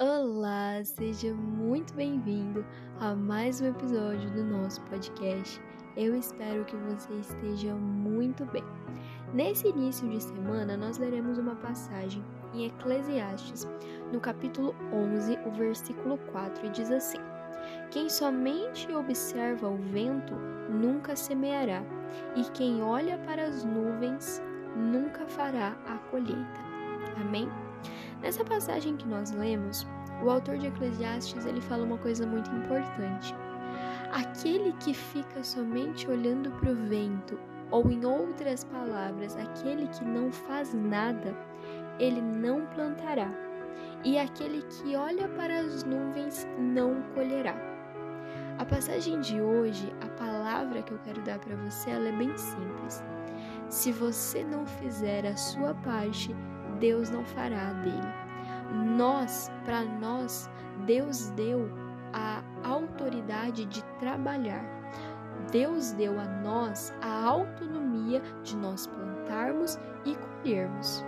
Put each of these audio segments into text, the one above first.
Olá, seja muito bem-vindo a mais um episódio do nosso podcast. Eu espero que você esteja muito bem. Nesse início de semana, nós leremos uma passagem em Eclesiastes, no capítulo 11, o versículo 4, e diz assim: Quem somente observa o vento nunca semeará, e quem olha para as nuvens nunca fará a colheita. Amém? Nessa passagem que nós lemos, o autor de Eclesiastes ele fala uma coisa muito importante. Aquele que fica somente olhando para o vento, ou em outras palavras, aquele que não faz nada, ele não plantará. E aquele que olha para as nuvens não colherá. A passagem de hoje, a palavra que eu quero dar para você, ela é bem simples. Se você não fizer a sua parte, Deus não fará dele. Nós, para nós, Deus deu a autoridade de trabalhar. Deus deu a nós a autonomia de nós plantarmos e colhermos.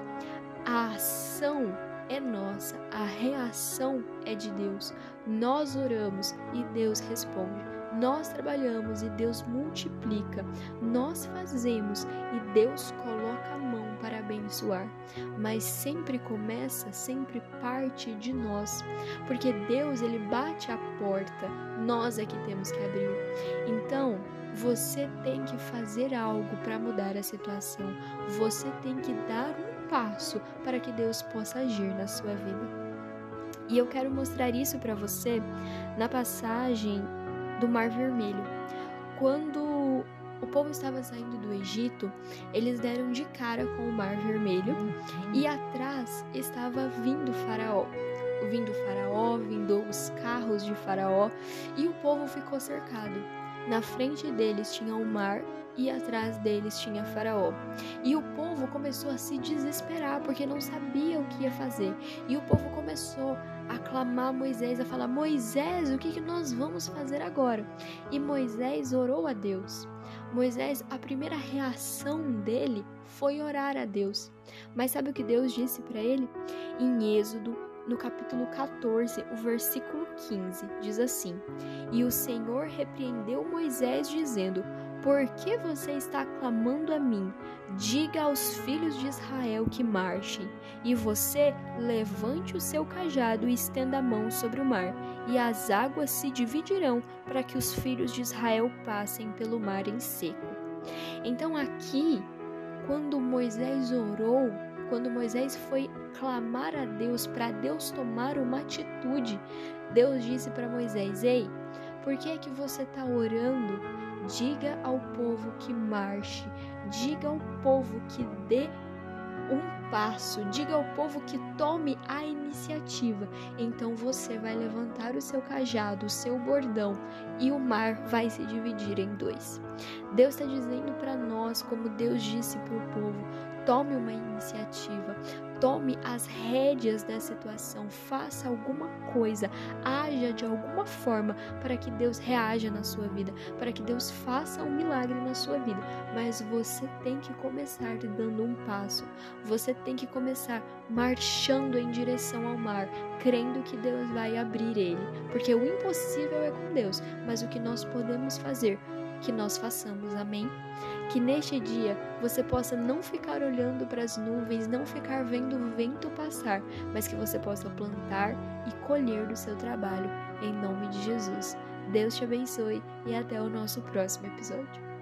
A ação é nossa, a reação é de Deus. Nós oramos e Deus responde. Nós trabalhamos e Deus multiplica. Nós fazemos e Deus coloca a mão para abençoar. Mas sempre começa, sempre parte de nós, porque Deus ele bate a porta, nós é que temos que abrir. Então, você tem que fazer algo para mudar a situação. Você tem que dar um passo para que Deus possa agir na sua vida. E eu quero mostrar isso para você na passagem do Mar Vermelho. Quando o povo estava saindo do Egito, eles deram de cara com o Mar Vermelho e atrás estava vindo Faraó. Vindo Faraó, vindo os carros de Faraó e o povo ficou cercado. Na frente deles tinha o mar e atrás deles tinha Faraó. E o povo começou a se desesperar porque não sabia o que ia fazer. E o povo começou a clamar a Moisés, a falar: Moisés, o que, que nós vamos fazer agora? E Moisés orou a Deus. Moisés, a primeira reação dele foi orar a Deus. Mas sabe o que Deus disse para ele? Em Êxodo, no capítulo 14, o versículo 15, diz assim: E o Senhor repreendeu Moisés, dizendo: Por que você está clamando a mim? Diga aos filhos de Israel que marchem, e você levante o seu cajado e estenda a mão sobre o mar, e as águas se dividirão para que os filhos de Israel passem pelo mar em seco. Então, aqui, quando Moisés orou, quando Moisés foi clamar a Deus para Deus tomar uma atitude, Deus disse para Moisés: Ei, por que é que você está orando? Diga ao povo que marche, diga ao povo que dê um passo, diga ao povo que tome a iniciativa. Então você vai levantar o seu cajado, o seu bordão, e o mar vai se dividir em dois. Deus está dizendo para nós, como Deus disse para o povo: tome uma iniciativa, tome as rédeas da situação, faça alguma coisa, haja de alguma forma para que Deus reaja na sua vida, para que Deus faça um milagre na sua vida. Mas você tem que começar dando um passo, você tem que começar marchando em direção ao mar, crendo que Deus vai abrir ele, porque o impossível é com Deus, mas o que nós podemos fazer, que nós façamos. Amém? Que neste dia você possa não ficar olhando para as nuvens, não ficar vendo o vento passar, mas que você possa plantar e colher do seu trabalho, em nome de Jesus. Deus te abençoe e até o nosso próximo episódio.